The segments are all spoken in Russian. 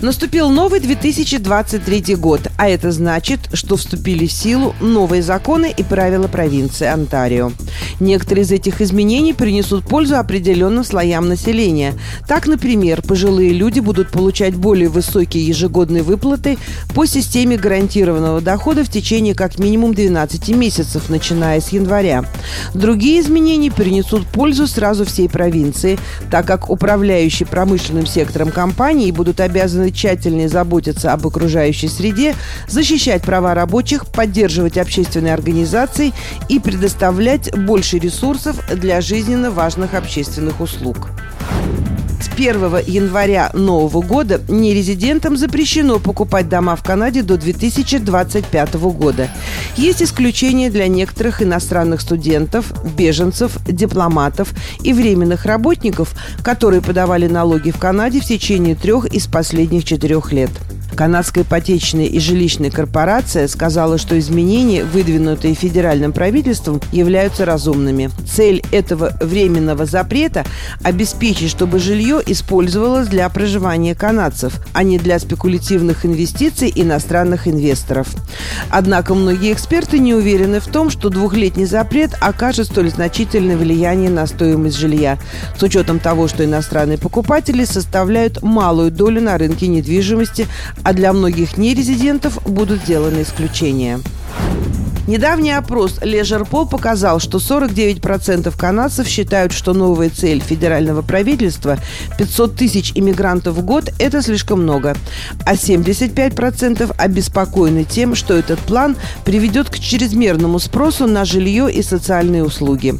Наступил новый 2023 год, а это значит, что вступили в силу новые законы и правила провинции Онтарио. Некоторые из этих изменений принесут пользу определенным слоям населения. Так, например, пожилые люди будут получать более высокие ежегодные выплаты по системе гарантированного дохода в течение как минимум 12 месяцев, начиная с января. Другие изменения принесут пользу сразу всей провинции, так как управляющие промышленным сектором компании будут обязаны тщательнее заботиться об окружающей среде, защищать права рабочих, поддерживать общественные организации и предоставлять больше ресурсов для жизненно важных общественных услуг. С 1 января нового года нерезидентам запрещено покупать дома в Канаде до 2025 года. Есть исключения для некоторых иностранных студентов, беженцев, дипломатов и временных работников, которые подавали налоги в Канаде в течение трех из последних четырех лет. Канадская ипотечная и жилищная корпорация сказала, что изменения, выдвинутые федеральным правительством, являются разумными. Цель этого временного запрета – обеспечить, чтобы жилье использовалось для проживания канадцев, а не для спекулятивных инвестиций иностранных инвесторов. Однако многие эксперты не уверены в том, что двухлетний запрет окажет столь значительное влияние на стоимость жилья, с учетом того, что иностранные покупатели составляют малую долю на рынке недвижимости, для многих нерезидентов будут сделаны исключения. Недавний опрос Poll показал, что 49% канадцев считают, что новая цель федерального правительства 500 тысяч иммигрантов в год – это слишком много, а 75% обеспокоены тем, что этот план приведет к чрезмерному спросу на жилье и социальные услуги.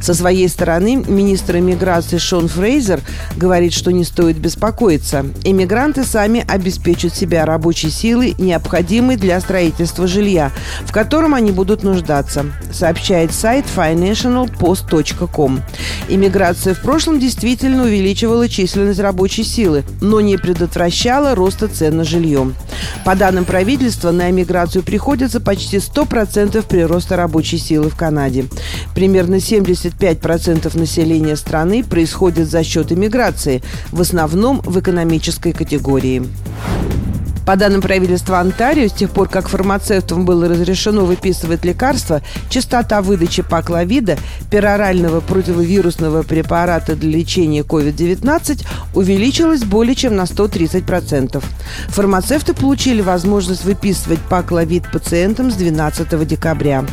Со своей стороны министр иммиграции Шон Фрейзер говорит, что не стоит беспокоиться. Иммигранты сами обеспечат себя рабочей силой, необходимой для строительства жилья, в котором они будут нуждаться, сообщает сайт financialpost.com. Иммиграция в прошлом действительно увеличивала численность рабочей силы, но не предотвращала роста цен на жилье. По данным правительства, на иммиграцию приходится почти 100% прироста рабочей силы в Канаде. Примерно 75% населения страны происходит за счет иммиграции, в основном в экономической категории. По данным правительства Онтарио, с тех пор, как фармацевтам было разрешено выписывать лекарства, частота выдачи пакловида, перорального противовирусного препарата для лечения COVID-19, увеличилась более чем на 130%. Фармацевты получили возможность выписывать пакловид пациентам с 12 декабря.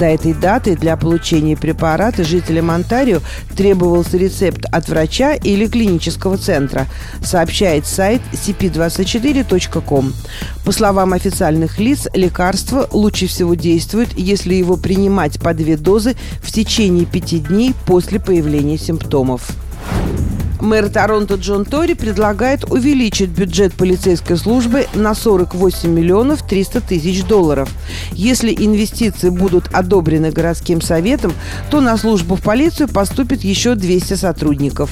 До этой даты для получения препарата жителям Онтарио требовался рецепт от врача или клинического центра, сообщает сайт cp24.com врачом. По словам официальных лиц, лекарство лучше всего действует, если его принимать по две дозы в течение пяти дней после появления симптомов. Мэр Торонто Джон Тори предлагает увеличить бюджет полицейской службы на 48 миллионов 300 тысяч долларов. Если инвестиции будут одобрены городским советом, то на службу в полицию поступит еще 200 сотрудников.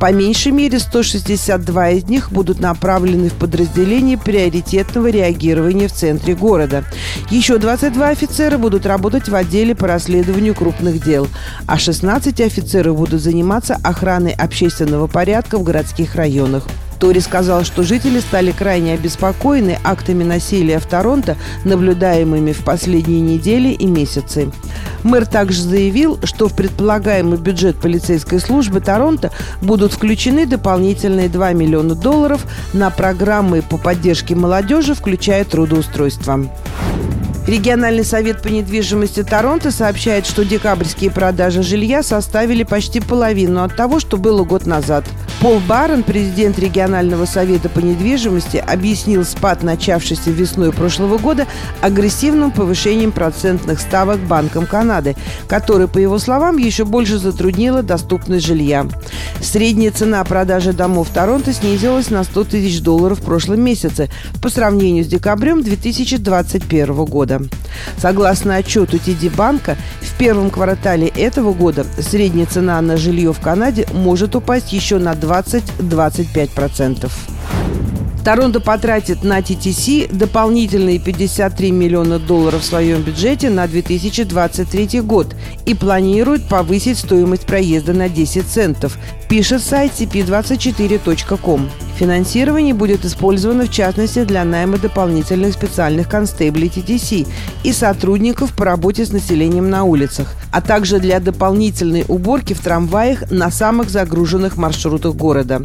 По меньшей мере 162 из них будут направлены в подразделение приоритетного реагирования в центре города. Еще 22 офицера будут работать в отделе по расследованию крупных дел, а 16 офицеров будут заниматься охраной общественного порядка в городских районах. Тори сказал, что жители стали крайне обеспокоены актами насилия в Торонто, наблюдаемыми в последние недели и месяцы. Мэр также заявил, что в предполагаемый бюджет полицейской службы Торонто будут включены дополнительные 2 миллиона долларов на программы по поддержке молодежи, включая трудоустройство. Региональный совет по недвижимости Торонто сообщает, что декабрьские продажи жилья составили почти половину от того, что было год назад. Пол Барон, президент регионального совета по недвижимости, объяснил спад, начавшийся весной прошлого года, агрессивным повышением процентных ставок Банком Канады, который, по его словам, еще больше затруднило доступность жилья. Средняя цена продажи домов в Торонто снизилась на 100 тысяч долларов в прошлом месяце по сравнению с декабрем 2021 года. Согласно отчету TD банка, первом квартале этого года средняя цена на жилье в Канаде может упасть еще на 20-25%. Торонто потратит на TTC дополнительные 53 миллиона долларов в своем бюджете на 2023 год и планирует повысить стоимость проезда на 10 центов, пишет сайт cp24.com. Финансирование будет использовано в частности для найма дополнительных специальных констеблей TTC и сотрудников по работе с населением на улицах, а также для дополнительной уборки в трамваях на самых загруженных маршрутах города.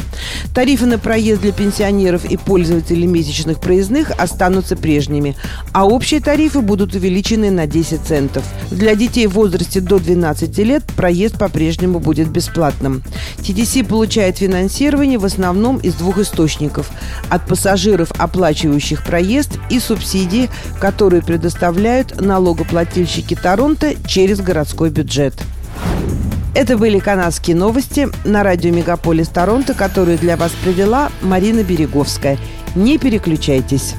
Тарифы на проезд для пенсионеров и пользователей месячных проездных останутся прежними, а общие тарифы будут увеличены на 10 центов. Для детей в возрасте до 12 лет проезд по-прежнему будет бесплатным. TTC получает финансирование в основном из двух источников – от пассажиров, оплачивающих проезд, и субсидии, которые предоставляют налогоплательщики Торонто через городской бюджет. Это были канадские новости на радио «Мегаполис Торонто», которые для вас провела Марина Береговская. Не переключайтесь.